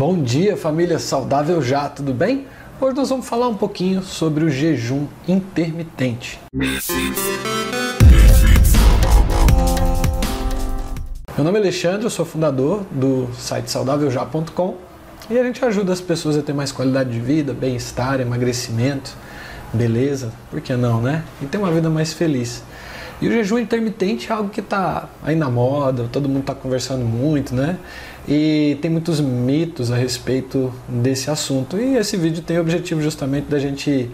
Bom dia, família saudável já, tudo bem? Hoje nós vamos falar um pouquinho sobre o jejum intermitente. Meu nome é Alexandre, eu sou fundador do site saudáveljá.com e a gente ajuda as pessoas a ter mais qualidade de vida, bem-estar, emagrecimento, beleza, por que não, né? E ter uma vida mais feliz. E o jejum intermitente é algo que está aí na moda, todo mundo está conversando muito, né? E tem muitos mitos a respeito desse assunto. E esse vídeo tem o objetivo justamente da gente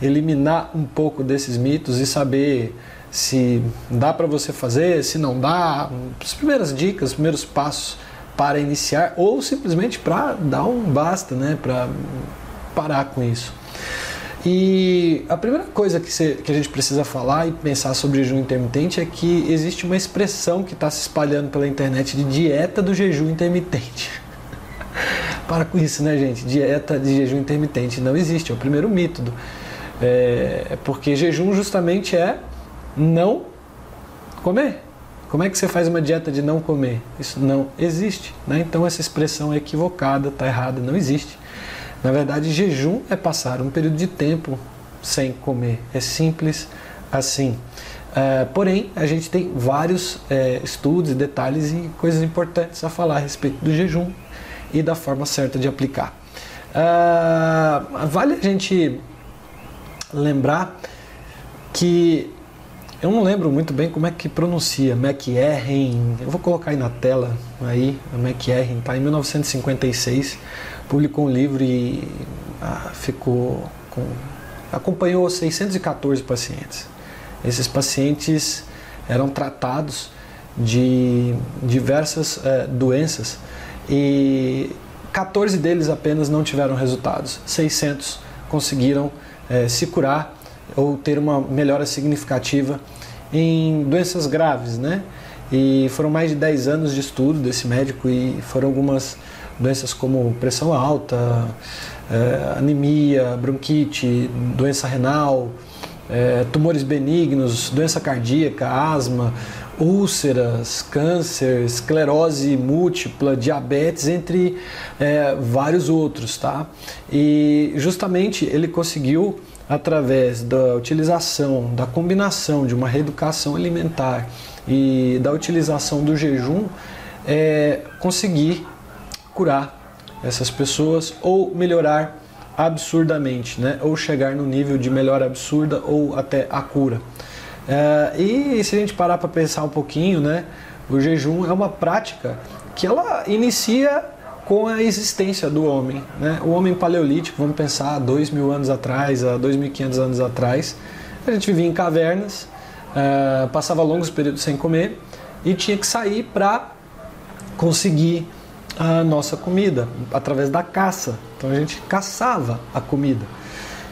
eliminar um pouco desses mitos e saber se dá para você fazer, se não dá, as primeiras dicas, os primeiros passos para iniciar ou simplesmente para dar um basta, né? Para parar com isso. E a primeira coisa que, que a gente precisa falar e pensar sobre jejum intermitente é que existe uma expressão que está se espalhando pela internet de dieta do jejum intermitente. Para com isso, né, gente? Dieta de jejum intermitente não existe, é o primeiro mito. É, porque jejum justamente é não comer. Como é que você faz uma dieta de não comer? Isso não existe. Né? Então essa expressão é equivocada, está errada, não existe. Na verdade, jejum é passar um período de tempo sem comer. É simples assim. É, porém, a gente tem vários é, estudos, detalhes e coisas importantes a falar a respeito do jejum e da forma certa de aplicar. É, vale a gente lembrar que eu não lembro muito bem como é que pronuncia McErren. Eu vou colocar aí na tela aí, a McErren, tá em 1956 publicou um livro e ah, ficou com, acompanhou 614 pacientes. Esses pacientes eram tratados de diversas eh, doenças e 14 deles apenas não tiveram resultados. 600 conseguiram eh, se curar ou ter uma melhora significativa em doenças graves, né? E foram mais de 10 anos de estudo desse médico e foram algumas doenças como pressão alta, é, anemia, bronquite, doença renal, é, tumores benignos, doença cardíaca, asma, úlceras, câncer, esclerose múltipla, diabetes, entre é, vários outros, tá? E justamente ele conseguiu através da utilização, da combinação de uma reeducação alimentar e da utilização do jejum, é, conseguir curar essas pessoas ou melhorar absurdamente, né? ou chegar no nível de melhora absurda ou até a cura. É, e se a gente parar para pensar um pouquinho, né? o jejum é uma prática que ela inicia com a existência do homem. Né? O homem paleolítico, vamos pensar há dois mil anos atrás, há dois mil quinhentos anos atrás, a gente vivia em cavernas, é, passava longos períodos sem comer e tinha que sair para conseguir a nossa comida através da caça. Então a gente caçava a comida.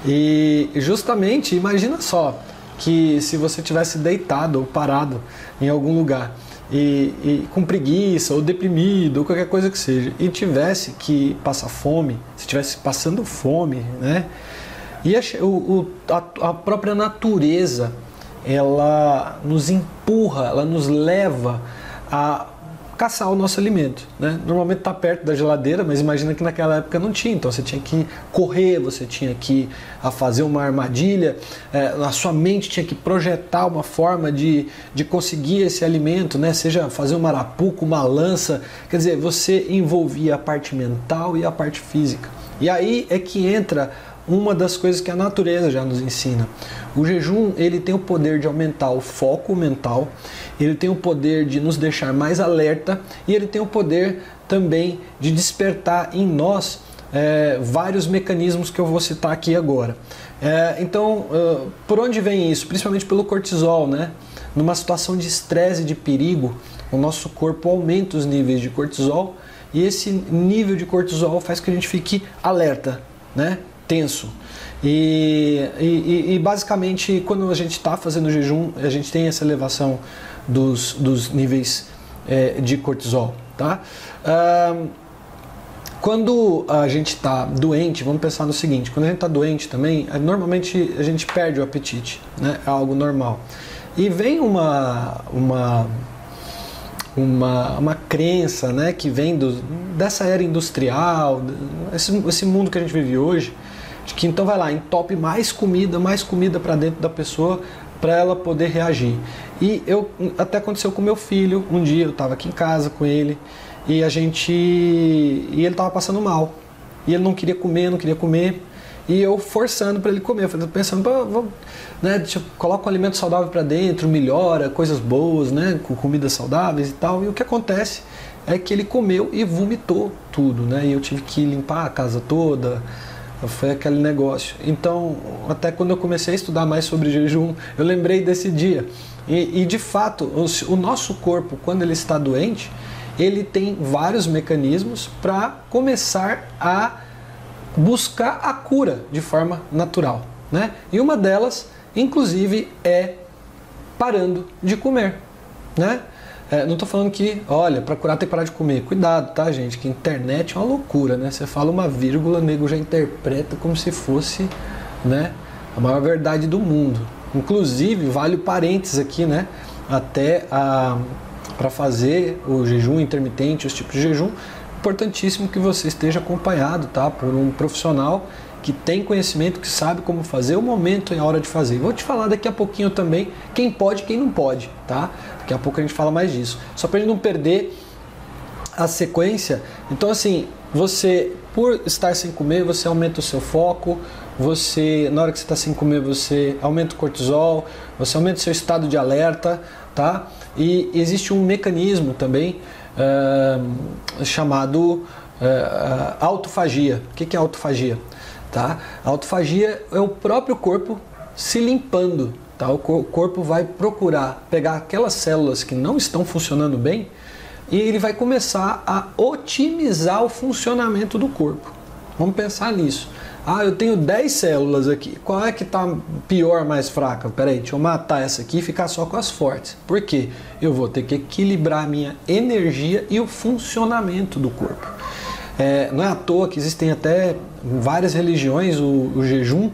E justamente, imagina só que se você tivesse deitado ou parado em algum lugar e, e, com preguiça ou deprimido ou qualquer coisa que seja e tivesse que passar fome, se estivesse passando fome, né? E a, o, a, a própria natureza ela nos empurra, ela nos leva a caçar o nosso alimento. Né? Normalmente está perto da geladeira, mas imagina que naquela época não tinha, então você tinha que correr, você tinha que a fazer uma armadilha, é, a sua mente tinha que projetar uma forma de, de conseguir esse alimento, né? seja fazer uma arapuca, uma lança, quer dizer, você envolvia a parte mental e a parte física. E aí é que entra uma das coisas que a natureza já nos ensina. O jejum ele tem o poder de aumentar o foco mental, ele tem o poder de nos deixar mais alerta e ele tem o poder também de despertar em nós é, vários mecanismos que eu vou citar aqui agora. É, então, uh, por onde vem isso? Principalmente pelo cortisol, né? Numa situação de estresse e de perigo, o nosso corpo aumenta os níveis de cortisol e esse nível de cortisol faz que a gente fique alerta, né? tenso. E, e, e basicamente, quando a gente está fazendo jejum, a gente tem essa elevação dos, dos níveis é, de cortisol. Tá? quando a gente está doente, vamos pensar no seguinte: quando a gente está doente também, normalmente a gente perde o apetite, né? é algo normal. E vem uma, uma uma, uma crença né, que vem do, dessa era industrial, esse, esse mundo que a gente vive hoje, de que então vai lá, entope mais comida, mais comida para dentro da pessoa para ela poder reagir. E eu até aconteceu com meu filho, um dia eu estava aqui em casa com ele e a gente e ele estava passando mal. E ele não queria comer, não queria comer. E eu forçando para ele comer, eu pensando, vamos, né, deixa, coloca um alimento saudável para dentro, melhora, coisas boas, né, com comidas saudáveis e tal. E o que acontece é que ele comeu e vomitou tudo, né? E eu tive que limpar a casa toda, foi aquele negócio. Então, até quando eu comecei a estudar mais sobre jejum, eu lembrei desse dia. E, e de fato, o, o, nosso corpo, quando ele está doente, ele tem vários mecanismos para começar a buscar a cura de forma natural. Né? E uma delas, inclusive, é parando de comer. Né? É, não estou falando que, olha, para curar tem que parar de comer. Cuidado, tá, gente? Que internet é uma loucura, né? Você fala uma vírgula, o nego já interpreta como se fosse, né, a maior verdade do mundo. Inclusive, vale o parênteses aqui, né? Até para fazer o jejum intermitente, os tipos de jejum, importantíssimo que você esteja acompanhado, tá? Por um profissional que tem conhecimento, que sabe como fazer, o momento e a hora de fazer. Vou te falar daqui a pouquinho também quem pode e quem não pode, tá? Daqui a pouco a gente fala mais disso. Só para gente não perder a sequência. Então, assim, você, por estar sem comer, você aumenta o seu foco, você, na hora que você está sem comer, você aumenta o cortisol, você aumenta o seu estado de alerta, tá? E existe um mecanismo também uh, chamado uh, autofagia. O que é autofagia? Tá? A autofagia é o próprio corpo se limpando. Tá? O corpo vai procurar pegar aquelas células que não estão funcionando bem e ele vai começar a otimizar o funcionamento do corpo. Vamos pensar nisso. Ah, eu tenho 10 células aqui. Qual é que está pior, mais fraca? Peraí, deixa eu matar essa aqui e ficar só com as fortes. Por quê? Eu vou ter que equilibrar a minha energia e o funcionamento do corpo. É, não é à toa que existem até várias religiões o, o jejum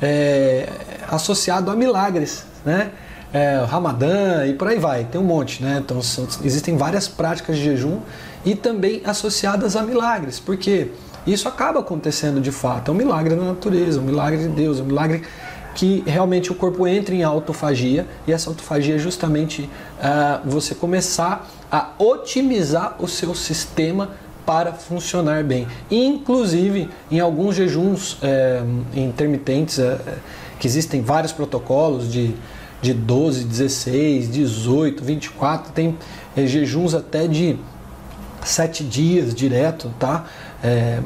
é, associado a milagres, né? É, Ramadã e por aí vai, tem um monte, né? Então são, existem várias práticas de jejum e também associadas a milagres, porque isso acaba acontecendo de fato, é um milagre da natureza, um milagre de Deus, um milagre que realmente o corpo entra em autofagia e essa autofagia é justamente uh, você começar a otimizar o seu sistema para funcionar bem. Inclusive, em alguns jejuns é, intermitentes, é, que existem vários protocolos de, de 12, 16, 18, 24, tem é, jejuns até de 7 dias direto, tá? É,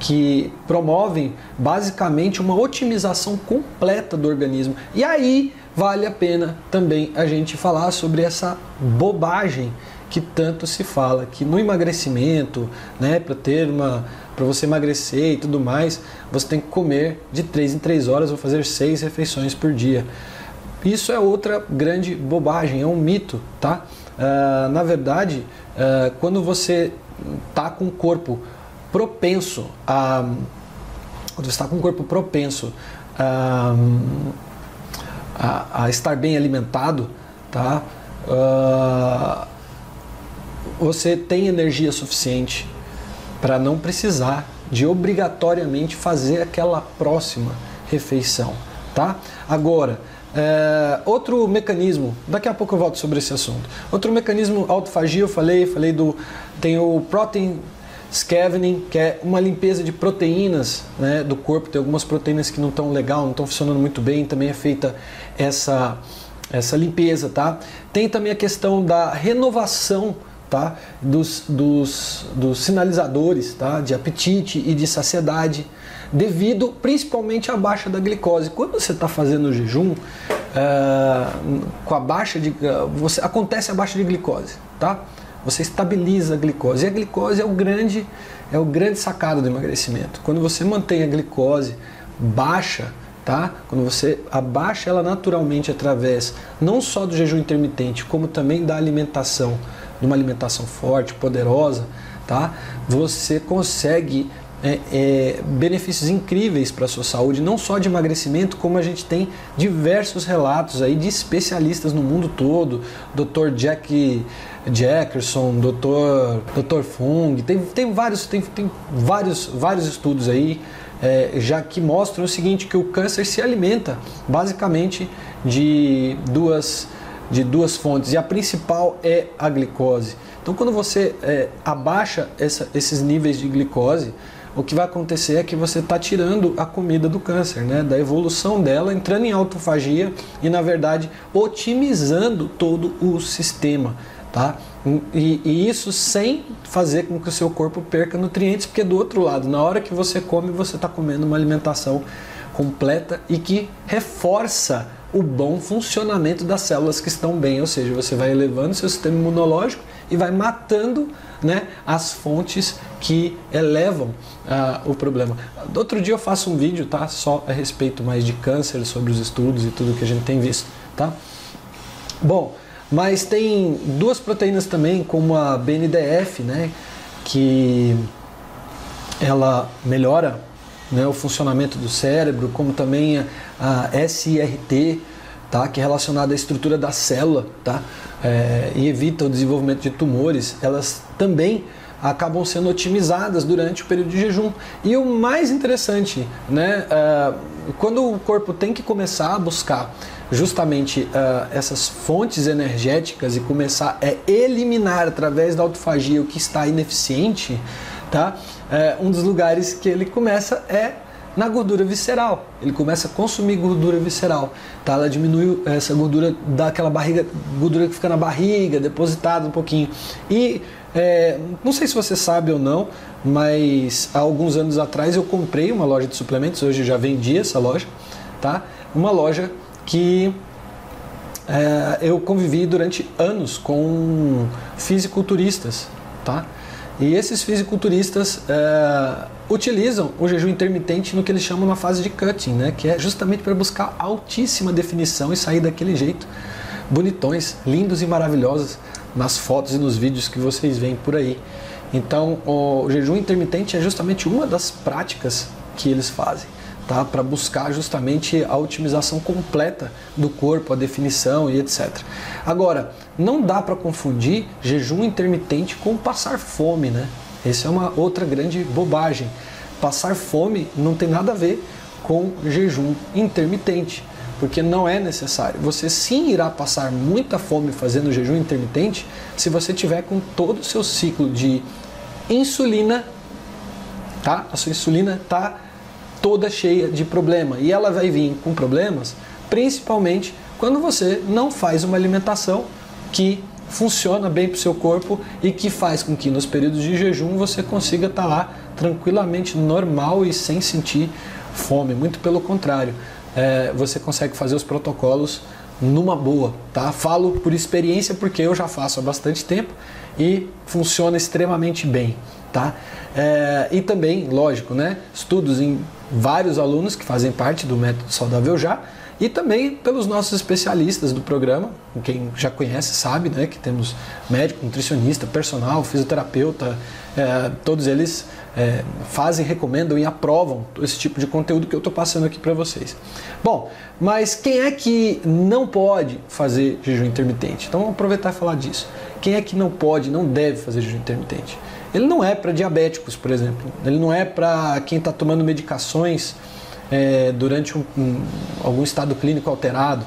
que promovem basicamente uma otimização completa do organismo. E aí vale a pena também a gente falar sobre essa bobagem que tanto se fala, que no emagrecimento, né, para ter uma para você emagrecer e tudo mais, você tem que comer de 3 em 3 horas ou fazer 6 refeições por dia. Isso é outra grande bobagem, é um mito, tá? Uh, na verdade, uh, quando você está com o corpo propenso a quando você está com o corpo propenso a, a, a estar bem alimentado, tá? Uh, você tem energia suficiente para não precisar de obrigatoriamente fazer aquela próxima refeição, tá? Agora, é, outro mecanismo, daqui a pouco eu volto sobre esse assunto. Outro mecanismo autofagia, eu falei, falei do tem o protein scavenging, que é uma limpeza de proteínas né, do corpo. Tem algumas proteínas que não estão legal, não estão funcionando muito bem. Também é feita essa essa limpeza, tá? Tem também a questão da renovação tá? dos, dos, dos sinalizadores tá? de apetite e de saciedade, devido principalmente à baixa da glicose. Quando você está fazendo o jejum, é, com a baixa de, você, acontece a baixa de glicose, tá? Você estabiliza a glicose. E a glicose é o grande, é o grande sacado do emagrecimento. Quando você mantém a glicose baixa, tá? Quando você abaixa ela naturalmente através não só do jejum intermitente, como também da alimentação de uma alimentação forte, poderosa, tá? Você consegue é, é, benefícios incríveis para a sua saúde, não só de emagrecimento, como a gente tem diversos relatos aí de especialistas no mundo todo, Dr. Jack Jackerson, Dr. Dr. Fung, tem, tem vários tem, tem vários vários estudos aí é, já que mostram o seguinte que o câncer se alimenta basicamente de duas de duas fontes e a principal é a glicose. Então, quando você é, abaixa essa, esses níveis de glicose, o que vai acontecer é que você está tirando a comida do câncer, né? da evolução dela, entrando em autofagia e, na verdade, otimizando todo o sistema. Tá? E, e, isso sem fazer com que o seu corpo perca nutrientes, porque do outro lado, na hora que você come, você está comendo uma alimentação completa e que reforça o bom funcionamento das células que estão bem, ou seja, você vai elevando seu sistema imunológico e vai matando né, as fontes que elevam uh, o problema. Outro dia eu faço um vídeo, tá, só a respeito mais de câncer, sobre os estudos e tudo que a gente tem visto, tá? Bom, mas tem duas proteínas também, como a BNDF, né, que ela melhora né, o funcionamento do cérebro, como também a, a SIRT, tá, que é relacionada à estrutura da célula, tá, é, e evita o desenvolvimento de tumores, elas também acabam sendo otimizadas durante o período de jejum. E o mais interessante, né, é, quando o corpo tem que começar a buscar justamente uh, essas fontes energéticas e começar a eliminar através da autofagia o que está ineficiente, tá? é, um dos lugares que ele começa é na gordura visceral. Ele começa a consumir gordura visceral. Tá? Ela diminui essa gordura daquela barriga, gordura que fica na barriga, depositada um pouquinho. E é, não sei se você sabe ou não, mas há alguns anos atrás eu comprei uma loja de suplementos, hoje já vendi essa loja, tá? Uma loja que é, eu convivi durante anos com fisiculturistas, tá? E esses fisiculturistas é, utilizam o jejum intermitente no que eles chamam na fase de cutting, né? que é justamente para buscar altíssima definição e sair daquele jeito bonitões, lindos e maravilhosos nas fotos e nos vídeos que vocês veem por aí. Então, o jejum intermitente é justamente uma das práticas que eles fazem tá? para buscar justamente a otimização completa do corpo, a definição e etc. Agora, não dá para confundir jejum intermitente com passar fome, né? Essa é uma outra grande bobagem. Passar fome não tem nada a ver com jejum intermitente, porque não é necessário. Você sim irá passar muita fome fazendo jejum intermitente se você tiver com todo o seu ciclo de insulina, tá? A sua insulina está toda cheia de problema. E ela vai vir com problemas, principalmente quando você não faz uma alimentação que funciona bem para o seu corpo e que faz com que nos períodos de jejum você consiga estar tá lá tranquilamente normal e sem sentir fome. Muito pelo contrário, é, você consegue fazer os protocolos numa boa, tá? Falo por experiência porque eu já faço há bastante tempo e funciona extremamente bem, tá? É, e também, lógico, né? Estudos em vários alunos que fazem parte do método saudável já e também pelos nossos especialistas do programa, quem já conhece sabe, né, que temos médico, nutricionista, personal, fisioterapeuta, é, todos eles é, fazem, recomendam e aprovam esse tipo de conteúdo que eu estou passando aqui para vocês. Bom, mas quem é que não pode fazer jejum intermitente? Então vamos aproveitar e falar disso. Quem é que não pode, não deve fazer jejum intermitente? Ele não é para diabéticos, por exemplo. Ele não é para quem está tomando medicações é, durante um, um, algum estado clínico alterado.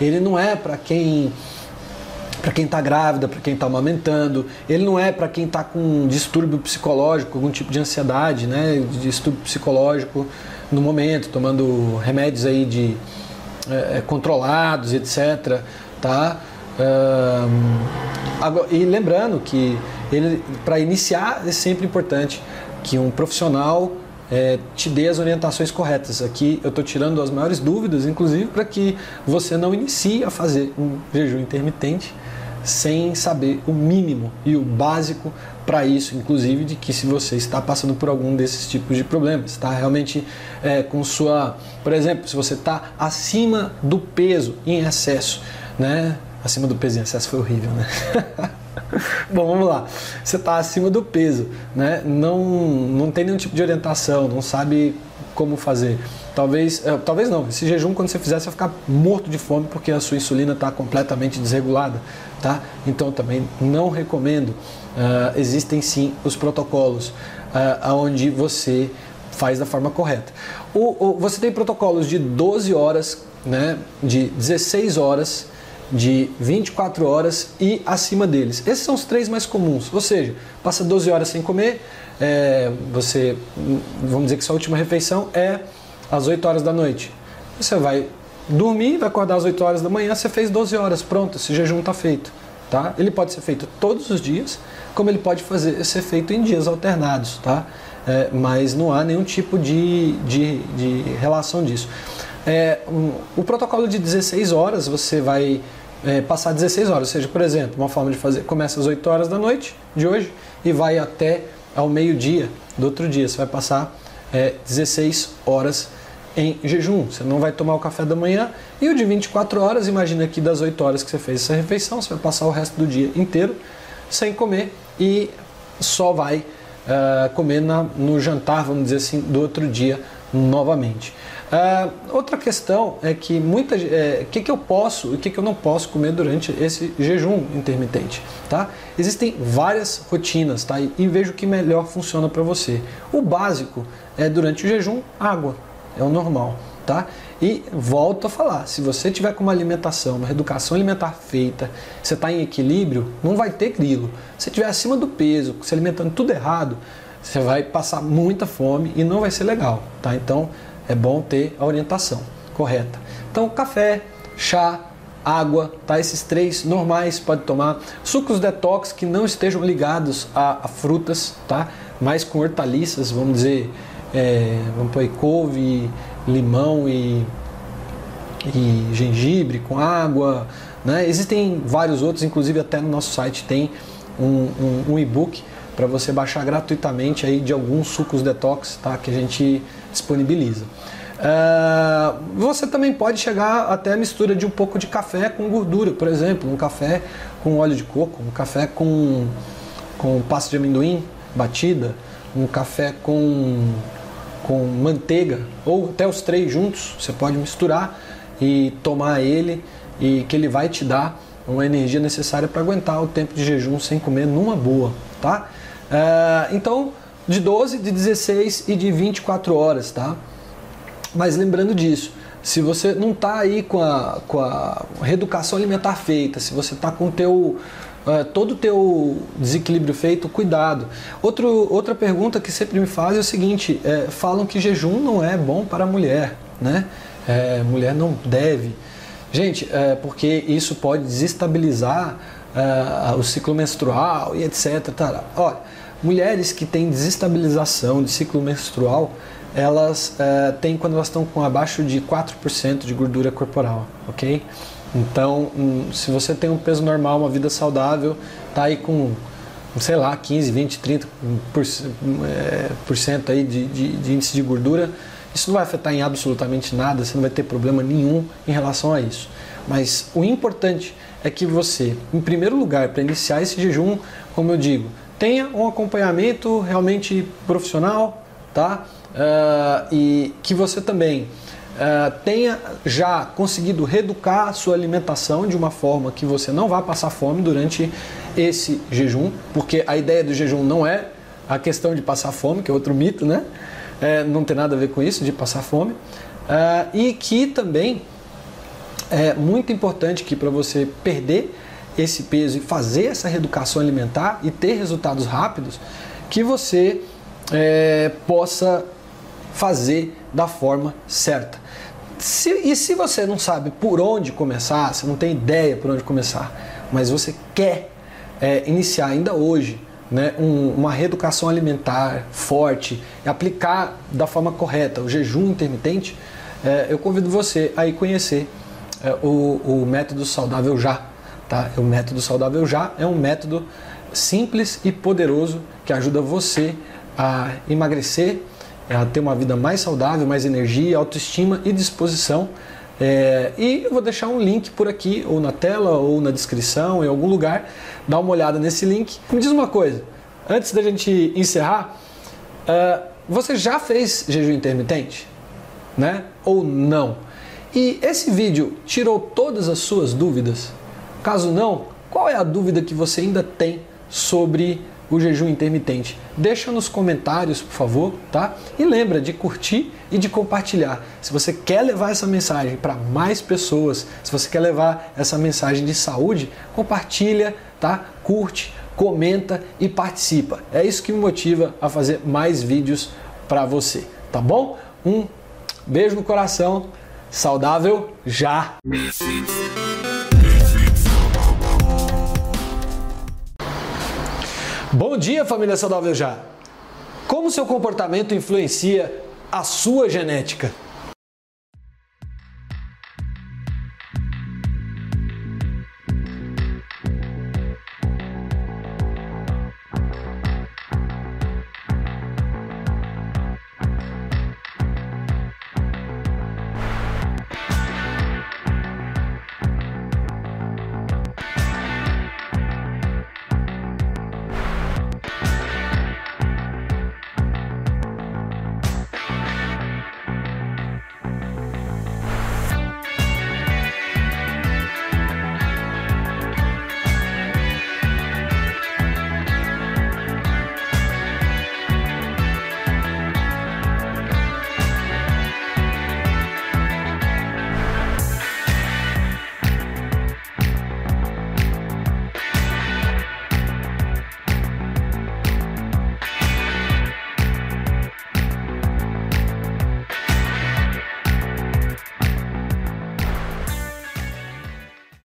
Ele não é para quem para quem está grávida, para quem está amamentando. Ele não é para quem está com distúrbio psicológico, algum tipo de ansiedade, né, distúrbio psicológico no momento, tomando remédios aí de é, controlados, etc. Tá? Um, agora, e lembrando que ele para iniciar é sempre importante que um profissional é, te dê as orientações corretas. Aqui eu estou tirando as maiores dúvidas, inclusive para que você não inicie a fazer um jejum intermitente sem saber o mínimo e o básico para isso, inclusive de que se você está passando por algum desses tipos de problemas, está realmente é, com sua, por exemplo, se você está acima do peso em excesso, né? Acima do peso em excesso foi horrível, né? Bom, vamos lá. Você está acima do peso, né? Não, não tem nenhum tipo de orientação, não sabe como fazer. Talvez, é, talvez não. Esse jejum, quando você fizer, você vai ficar morto de fome porque a sua insulina está completamente desregulada, tá? Então também não recomendo. Uh, existem sim os protocolos uh, onde você faz da forma correta. O, o, você tem protocolos de 12 horas, né, de 16 horas, de 24 horas e acima deles. Esses são os três mais comuns. Ou seja, passa 12 horas sem comer, é, você, vamos dizer que sua última refeição é às 8 horas da noite. Você vai dormir, vai acordar às 8 horas da manhã, você fez 12 horas, pronto, esse jejum está feito. Tá? Ele pode ser feito todos os dias, como ele pode fazer, ser feito em dias alternados, tá? É, mas não há nenhum tipo de, de, de relação disso. É, um, o protocolo de 16 horas, você vai é, passar 16 horas. Ou seja, por exemplo, uma forma de fazer, começa às 8 horas da noite de hoje e vai até ao meio-dia do outro dia. Você vai passar é, 16 horas em jejum. Você não vai tomar o café da manhã. E o de 24 horas, imagina que das 8 horas que você fez essa refeição, você vai passar o resto do dia inteiro sem comer e só vai uh, comer na, no jantar, vamos dizer assim, do outro dia novamente. Uh, outra questão é que muita, o é, que, que eu posso e o que, que eu não posso comer durante esse jejum intermitente, tá? Existem várias rotinas, tá? E, e vejo o que melhor funciona para você. O básico é durante o jejum água, é o normal, tá? E volto a falar, se você tiver com uma alimentação, uma reeducação alimentar feita, você está em equilíbrio, não vai ter grilo. Se estiver acima do peso, se alimentando tudo errado, você vai passar muita fome e não vai ser legal, tá? Então é bom ter a orientação correta. Então, café, chá, água, tá? Esses três normais pode tomar. Sucos detox que não estejam ligados a, a frutas, tá? Mas com hortaliças, vamos dizer, é, vamos pôr couve, limão e, e gengibre com água, né? Existem vários outros, inclusive até no nosso site tem um, um, um e-book para você baixar gratuitamente aí de alguns sucos detox, tá? Que a gente disponibiliza. Uh, você também pode chegar até a mistura de um pouco de café com gordura, por exemplo, um café com óleo de coco, um café com, com pasta de amendoim batida, um café com, com manteiga, ou até os três juntos, você pode misturar e tomar ele, e que ele vai te dar uma energia necessária para aguentar o tempo de jejum sem comer numa boa, tá? Uh, então, de 12, de 16 e de 24 horas, tá? Mas lembrando disso, se você não está aí com a, com a reeducação alimentar feita, se você está com teu uh, todo o teu desequilíbrio feito, cuidado. Outro, outra pergunta que sempre me fazem é o seguinte: é, falam que jejum não é bom para a mulher, né? É, mulher não deve. Gente, é, porque isso pode desestabilizar uh, o ciclo menstrual e etc. Tá? Olha, Mulheres que têm desestabilização de ciclo menstrual, elas uh, têm quando elas estão com abaixo de 4% de gordura corporal, ok? Então, um, se você tem um peso normal, uma vida saudável, tá aí com, sei lá, 15, 20, 30% por, é, por cento aí de, de, de índice de gordura, isso não vai afetar em absolutamente nada, você não vai ter problema nenhum em relação a isso. Mas o importante é que você, em primeiro lugar, para iniciar esse jejum, como eu digo, tenha um acompanhamento realmente profissional, tá? Uh, e que você também uh, tenha já conseguido reeducar a sua alimentação de uma forma que você não vá passar fome durante esse jejum, porque a ideia do jejum não é a questão de passar fome, que é outro mito, né? É, não tem nada a ver com isso, de passar fome. Uh, e que também é muito importante que para você perder esse peso e fazer essa reeducação alimentar e ter resultados rápidos, que você é, possa fazer da forma certa. Se, e se você não sabe por onde começar, você não tem ideia por onde começar, mas você quer é, iniciar ainda hoje né, um, uma reeducação alimentar forte, aplicar da forma correta o jejum intermitente, é, eu convido você a ir conhecer é, o, o método saudável já Tá? O método saudável já é um método simples e poderoso que ajuda você a emagrecer, a ter uma vida mais saudável, mais energia, autoestima e disposição É, e eu vou deixar um link por aqui, ou na tela, ou na descrição, em algum lugar. Dá uma olhada nesse link. Me diz uma coisa, antes da gente encerrar, uh, você já fez jejum intermitente? Né? Ou não? E esse vídeo tirou todas as suas dúvidas? Caso não, qual é a dúvida que você ainda tem sobre o jejum intermitente? Deixa nos comentários, por favor, tá? E lembra de curtir e de compartilhar. Se você quer levar essa mensagem para mais pessoas, se você quer levar essa mensagem de saúde, compartilha, tá? Curte, comenta e participa. É isso que me motiva a fazer mais vídeos para você, tá bom? Um beijo no coração. Saudável já! Bom dia, família Saudável Já! Como seu comportamento influencia a sua genética?